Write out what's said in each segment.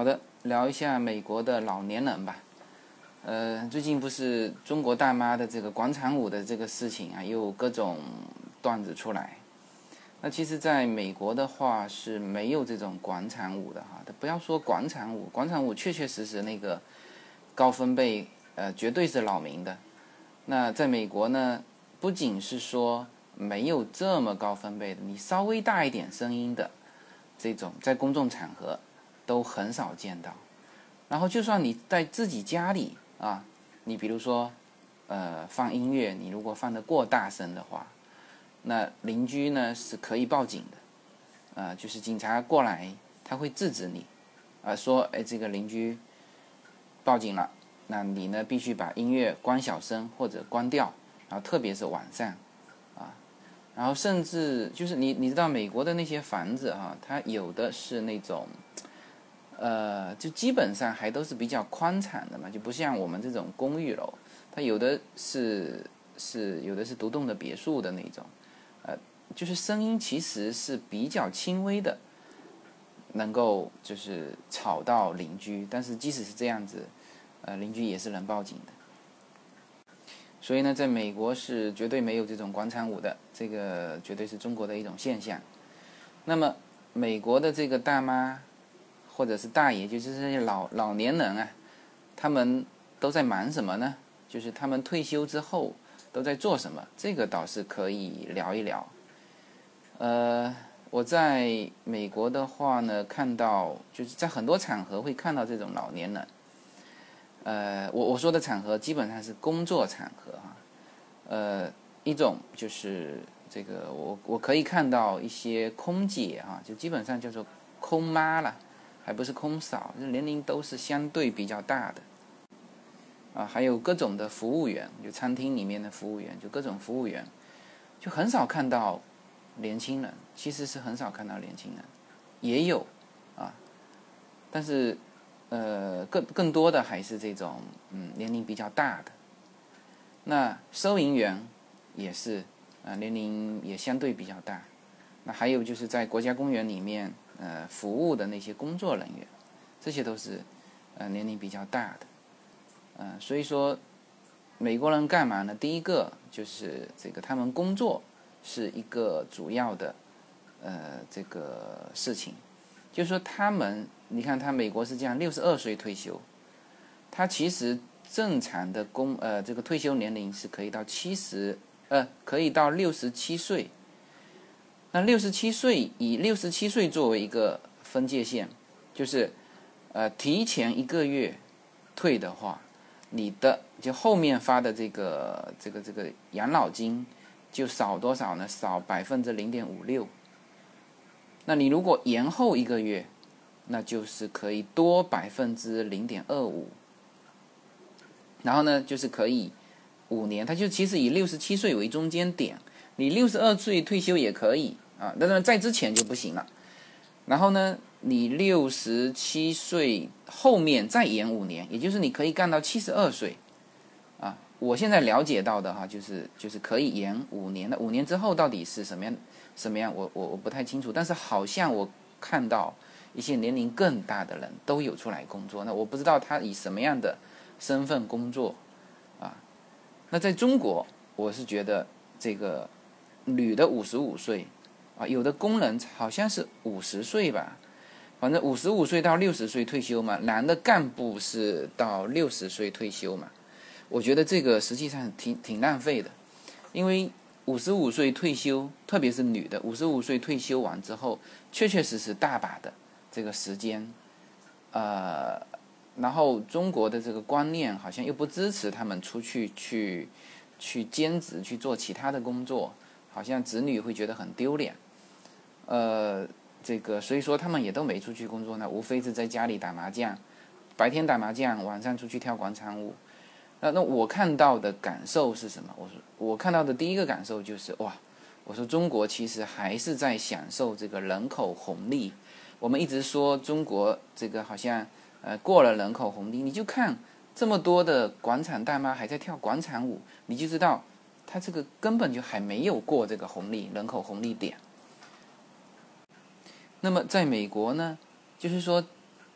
好的，聊一下美国的老年人吧。呃，最近不是中国大妈的这个广场舞的这个事情啊，又各种段子出来。那其实，在美国的话是没有这种广场舞的哈。不要说广场舞，广场舞确确实实那个高分贝，呃，绝对是扰民的。那在美国呢，不仅是说没有这么高分贝的，你稍微大一点声音的这种，在公众场合都很少见到。然后，就算你在自己家里。啊，你比如说，呃，放音乐，你如果放的过大声的话，那邻居呢是可以报警的，啊，就是警察过来，他会制止你，啊，说，哎，这个邻居报警了，那你呢必须把音乐关小声或者关掉，然后特别是晚上，啊，然后甚至就是你你知道美国的那些房子啊，它有的是那种。呃，就基本上还都是比较宽敞的嘛，就不像我们这种公寓楼，它有的是是有的是独栋的别墅的那种，呃，就是声音其实是比较轻微的，能够就是吵到邻居，但是即使是这样子，呃，邻居也是能报警的。所以呢，在美国是绝对没有这种广场舞的，这个绝对是中国的一种现象。那么美国的这个大妈。或者是大爷，就是这些老老年人啊，他们都在忙什么呢？就是他们退休之后都在做什么？这个倒是可以聊一聊。呃，我在美国的话呢，看到就是在很多场合会看到这种老年人。呃，我我说的场合基本上是工作场合哈。呃，一种就是这个，我我可以看到一些空姐哈，就基本上叫做空妈了。还不是空少，这年龄都是相对比较大的，啊，还有各种的服务员，就餐厅里面的服务员，就各种服务员，就很少看到年轻人，其实是很少看到年轻人，也有，啊，但是，呃，更更多的还是这种，嗯，年龄比较大的，那收银员也是，啊，年龄也相对比较大，那还有就是在国家公园里面。呃，服务的那些工作人员，这些都是呃年龄比较大的，嗯，所以说美国人干嘛呢？第一个就是这个他们工作是一个主要的呃这个事情，就是说他们，你看他美国是这样，六十二岁退休，他其实正常的工呃这个退休年龄是可以到七十呃可以到六十七岁。那六十七岁以六十七岁作为一个分界线，就是，呃，提前一个月退的话，你的就后面发的这个这个这个养老金就少多少呢？少百分之零点五六。那你如果延后一个月，那就是可以多百分之零点二五。然后呢，就是可以五年，它就其实以六十七岁为中间点。你六十二岁退休也可以啊，但是在之前就不行了。然后呢，你六十七岁后面再延五年，也就是你可以干到七十二岁啊。我现在了解到的哈，就是就是可以延五年的。五年之后到底是什么样什么样，我我我不太清楚。但是好像我看到一些年龄更大的人都有出来工作，那我不知道他以什么样的身份工作啊。那在中国，我是觉得这个。女的五十五岁，啊，有的工人好像是五十岁吧，反正五十五岁到六十岁退休嘛。男的干部是到六十岁退休嘛。我觉得这个实际上挺挺浪费的，因为五十五岁退休，特别是女的，五十五岁退休完之后，确确实实大把的这个时间，呃，然后中国的这个观念好像又不支持他们出去去去兼职去做其他的工作。好像子女会觉得很丢脸，呃，这个所以说他们也都没出去工作呢，无非是在家里打麻将，白天打麻将，晚上出去跳广场舞。那那我看到的感受是什么？我说我看到的第一个感受就是哇，我说中国其实还是在享受这个人口红利。我们一直说中国这个好像呃过了人口红利，你就看这么多的广场大妈还在跳广场舞，你就知道。它这个根本就还没有过这个红利人口红利点。那么在美国呢，就是说，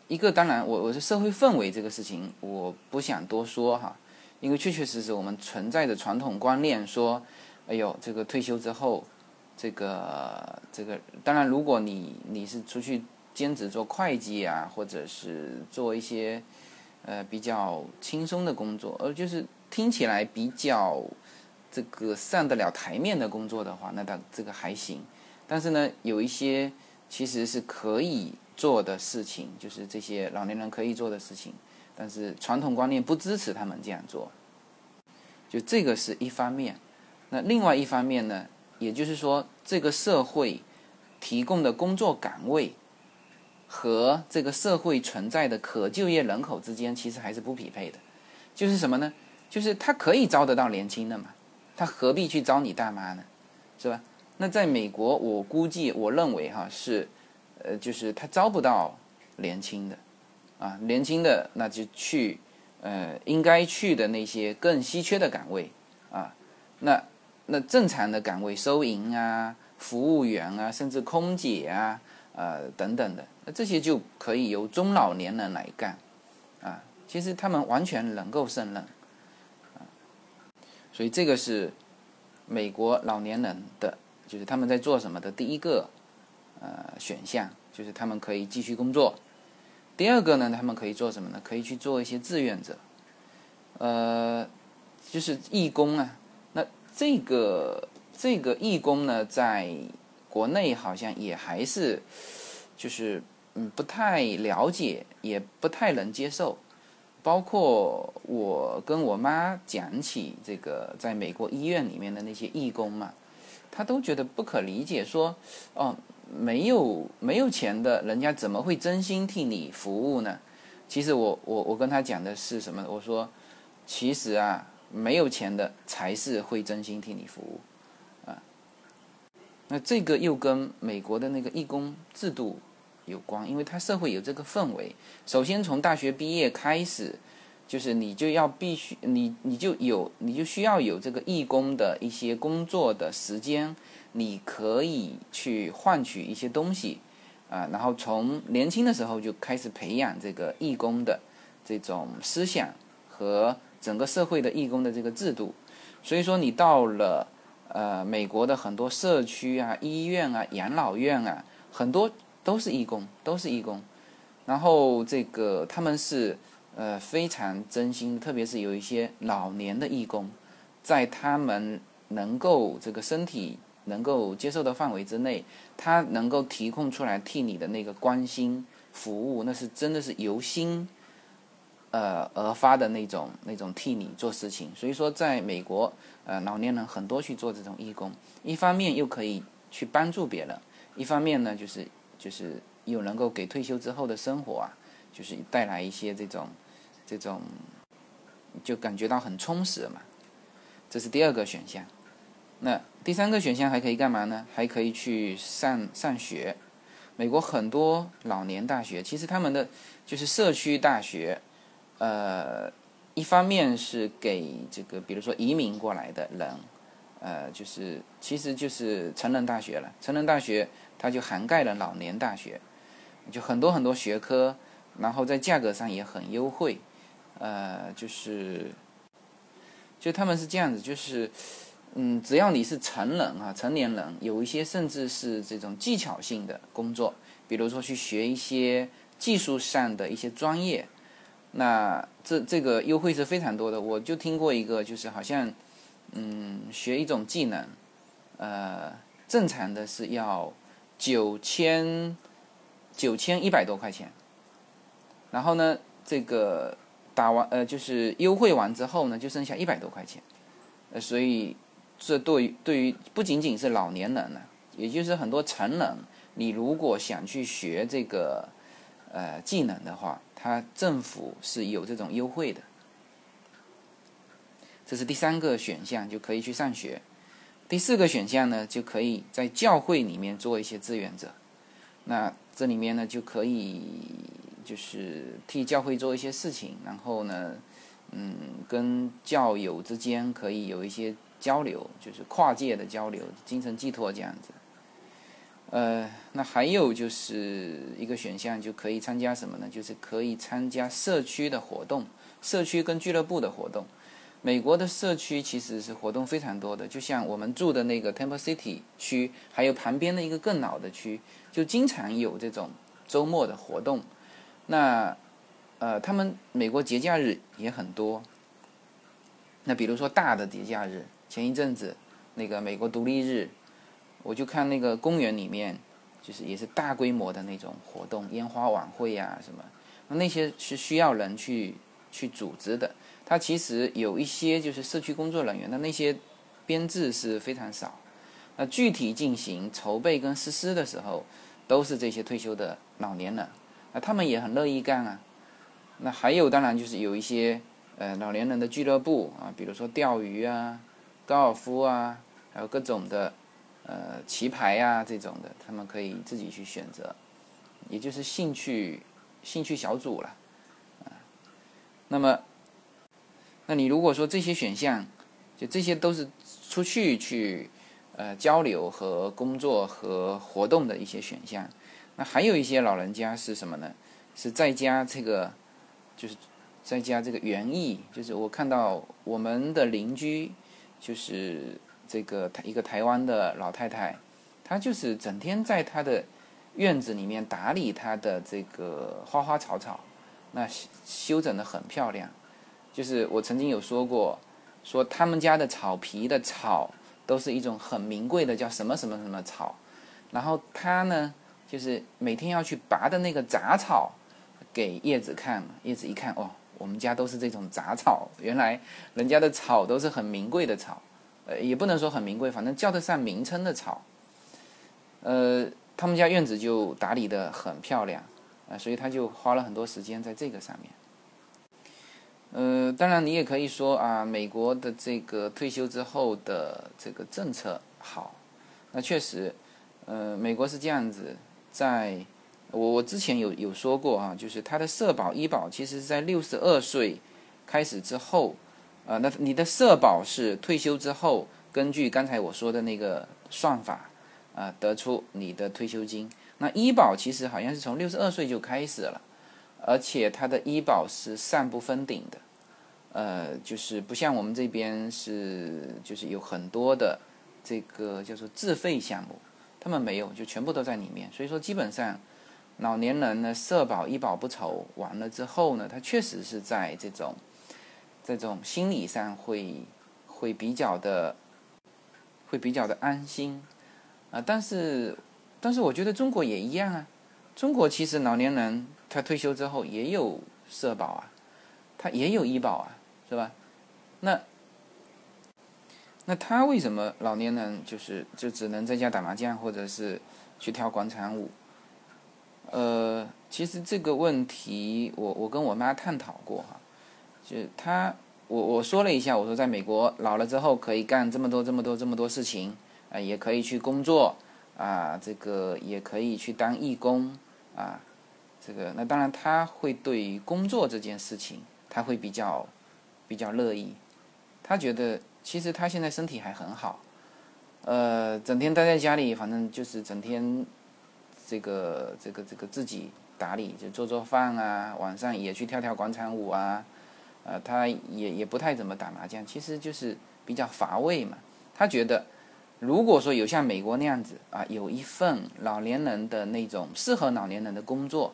一个当然，我我是社会氛围这个事情，我不想多说哈，因为确确实实我们存在的传统观念说，哎呦，这个退休之后，这个这个，当然如果你你是出去兼职做会计啊，或者是做一些呃比较轻松的工作，呃，就是听起来比较这个上得了台面的工作的话，那它这个还行。但是呢，有一些其实是可以做的事情，就是这些老年人可以做的事情，但是传统观念不支持他们这样做。就这个是一方面，那另外一方面呢，也就是说，这个社会提供的工作岗位和这个社会存在的可就业人口之间，其实还是不匹配的。就是什么呢？就是他可以招得到年轻的嘛，他何必去招你大妈呢？是吧？那在美国，我估计，我认为哈是，呃，就是他招不到年轻的，啊，年轻的那就去，呃，应该去的那些更稀缺的岗位，啊，那那正常的岗位，收银啊，服务员啊，甚至空姐啊，呃，等等的，那这些就可以由中老年人来干，啊，其实他们完全能够胜任，啊，所以这个是美国老年人的。就是他们在做什么的第一个呃选项，就是他们可以继续工作。第二个呢，他们可以做什么呢？可以去做一些志愿者，呃，就是义工啊。那这个这个义工呢，在国内好像也还是就是嗯不太了解，也不太能接受。包括我跟我妈讲起这个在美国医院里面的那些义工嘛。他都觉得不可理解，说，哦，没有没有钱的人家怎么会真心替你服务呢？其实我我我跟他讲的是什么？我说，其实啊，没有钱的才是会真心替你服务，啊，那这个又跟美国的那个义工制度有关，因为他社会有这个氛围。首先从大学毕业开始。就是你就要必须你你就有你就需要有这个义工的一些工作的时间，你可以去换取一些东西，啊，然后从年轻的时候就开始培养这个义工的这种思想和整个社会的义工的这个制度。所以说，你到了呃美国的很多社区啊、医院啊、养老院啊，很多都是义工，都是义工，然后这个他们是。呃，非常真心，特别是有一些老年的义工，在他们能够这个身体能够接受的范围之内，他能够提供出来替你的那个关心服务，那是真的是由心呃而发的那种那种替你做事情。所以说，在美国，呃，老年人很多去做这种义工，一方面又可以去帮助别人，一方面呢，就是就是又能够给退休之后的生活啊，就是带来一些这种。这种就感觉到很充实嘛，这是第二个选项。那第三个选项还可以干嘛呢？还可以去上上学。美国很多老年大学，其实他们的就是社区大学，呃，一方面是给这个，比如说移民过来的人，呃，就是其实就是成人大学了。成人大学它就涵盖了老年大学，就很多很多学科，然后在价格上也很优惠。呃，就是，就他们是这样子，就是，嗯，只要你是成人啊，成年人，有一些甚至是这种技巧性的工作，比如说去学一些技术上的一些专业，那这这个优惠是非常多的。我就听过一个，就是好像，嗯，学一种技能，呃，正常的是要九千九千一百多块钱，然后呢，这个。打完呃，就是优惠完之后呢，就剩下一百多块钱，呃，所以这对于对于不仅仅是老年人呢，也就是很多成人，你如果想去学这个呃技能的话，它政府是有这种优惠的。这是第三个选项，就可以去上学。第四个选项呢，就可以在教会里面做一些志愿者。那这里面呢，就可以。就是替教会做一些事情，然后呢，嗯，跟教友之间可以有一些交流，就是跨界的交流，精神寄托这样子。呃，那还有就是一个选项，就可以参加什么呢？就是可以参加社区的活动，社区跟俱乐部的活动。美国的社区其实是活动非常多的，就像我们住的那个 Temple City 区，还有旁边的一个更老的区，就经常有这种周末的活动。那呃，他们美国节假日也很多。那比如说大的节假日，前一阵子那个美国独立日，我就看那个公园里面，就是也是大规模的那种活动，烟花晚会呀什么，那那些是需要人去去组织的。它其实有一些就是社区工作人员，的那些编制是非常少。那具体进行筹备跟实施的时候，都是这些退休的老年人，那他们也很乐意干啊。那还有当然就是有一些呃老年人的俱乐部啊，比如说钓鱼啊、高尔夫啊，还有各种的呃棋牌啊这种的，他们可以自己去选择，也就是兴趣兴趣小组了啊。那么。那你如果说这些选项，就这些都是出去去呃交流和工作和活动的一些选项，那还有一些老人家是什么呢？是在家这个，就是在家这个园艺，就是我看到我们的邻居，就是这个一个台湾的老太太，她就是整天在她的院子里面打理她的这个花花草草，那修整的很漂亮。就是我曾经有说过，说他们家的草皮的草都是一种很名贵的，叫什么什么什么草。然后他呢，就是每天要去拔的那个杂草，给叶子看。叶子一看，哦，我们家都是这种杂草。原来人家的草都是很名贵的草，呃，也不能说很名贵，反正叫得上名称的草。呃，他们家院子就打理的很漂亮，啊，所以他就花了很多时间在这个上面。呃，当然你也可以说啊，美国的这个退休之后的这个政策好，那确实，呃，美国是这样子，在我我之前有有说过啊，就是他的社保医保其实是在六十二岁开始之后，啊，那你的社保是退休之后根据刚才我说的那个算法啊得出你的退休金，那医保其实好像是从六十二岁就开始了，而且它的医保是上不封顶的。呃，就是不像我们这边是，就是有很多的这个叫做自费项目，他们没有，就全部都在里面。所以说，基本上老年人呢，社保医保不愁，完了之后呢，他确实是在这种这种心理上会会比较的会比较的安心啊。但是但是，我觉得中国也一样啊。中国其实老年人他退休之后也有社保啊，他也有医保啊。是吧？那那他为什么老年人就是就只能在家打麻将，或者是去跳广场舞？呃，其实这个问题我我跟我妈探讨过哈，就他我我说了一下，我说在美国老了之后可以干这么多这么多这么多事情啊，也可以去工作啊，这个也可以去当义工啊，这个那当然他会对于工作这件事情他会比较。比较乐意，他觉得其实他现在身体还很好，呃，整天待在家里，反正就是整天这个这个这个自己打理，就做做饭啊，晚上也去跳跳广场舞啊，呃，他也也不太怎么打麻将，其实就是比较乏味嘛。他觉得，如果说有像美国那样子啊，有一份老年人的那种适合老年人的工作，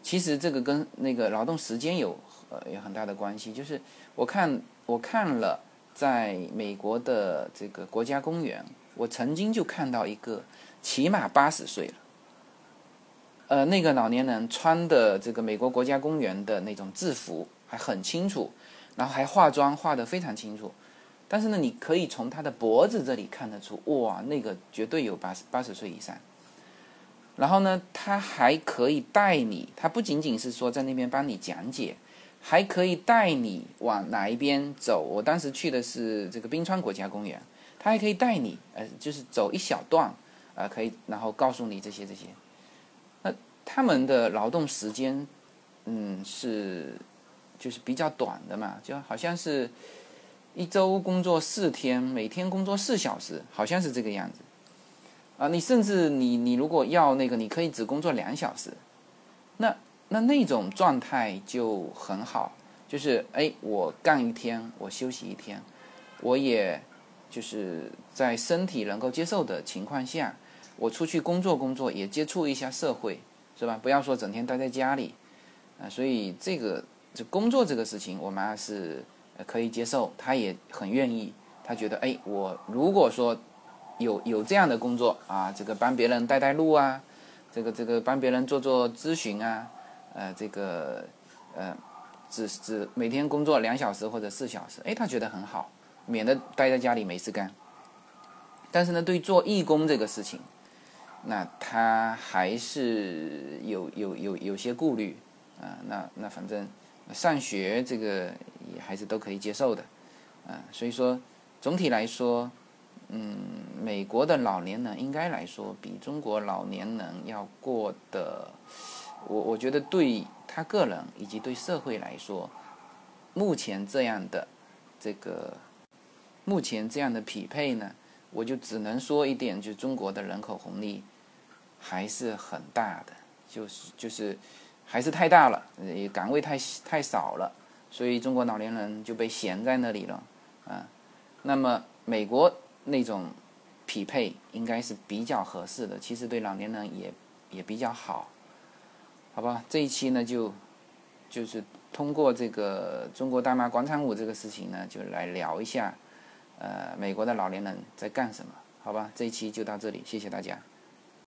其实这个跟那个劳动时间有呃有很大的关系，就是。我看我看了，在美国的这个国家公园，我曾经就看到一个起码八十岁了，呃，那个老年人穿的这个美国国家公园的那种制服还很清楚，然后还化妆化的非常清楚，但是呢，你可以从他的脖子这里看得出，哇，那个绝对有八十八十岁以上。然后呢，他还可以带你，他不仅仅是说在那边帮你讲解。还可以带你往哪一边走？我当时去的是这个冰川国家公园，他还可以带你，呃，就是走一小段，呃，可以，然后告诉你这些这些。那他们的劳动时间，嗯，是就是比较短的嘛，就好像是一周工作四天，每天工作四小时，好像是这个样子。啊，你甚至你你如果要那个，你可以只工作两小时，那那那种状态就很好，就是哎，我干一天，我休息一天，我也就是在身体能够接受的情况下，我出去工作工作，也接触一下社会，是吧？不要说整天待在家里，啊，所以这个这工作这个事情，我妈是可以接受，她也很愿意，她觉得哎，我如果说。有有这样的工作啊，这个帮别人带带路啊，这个这个帮别人做做咨询啊，呃，这个呃，只只每天工作两小时或者四小时，哎，他觉得很好，免得待在家里没事干。但是呢，对做义工这个事情，那他还是有有有有些顾虑啊。那那反正上学这个也还是都可以接受的啊。所以说总体来说。嗯，美国的老年人应该来说比中国老年人要过得，我我觉得对他个人以及对社会来说，目前这样的这个目前这样的匹配呢，我就只能说一点，就中国的人口红利还是很大的，就是就是还是太大了，也岗位太太少了，所以中国老年人就被闲在那里了啊。那么美国。那种匹配应该是比较合适的，其实对老年人也也比较好，好吧？这一期呢就就是通过这个中国大妈广场舞这个事情呢，就来聊一下，呃，美国的老年人在干什么？好吧？这一期就到这里，谢谢大家。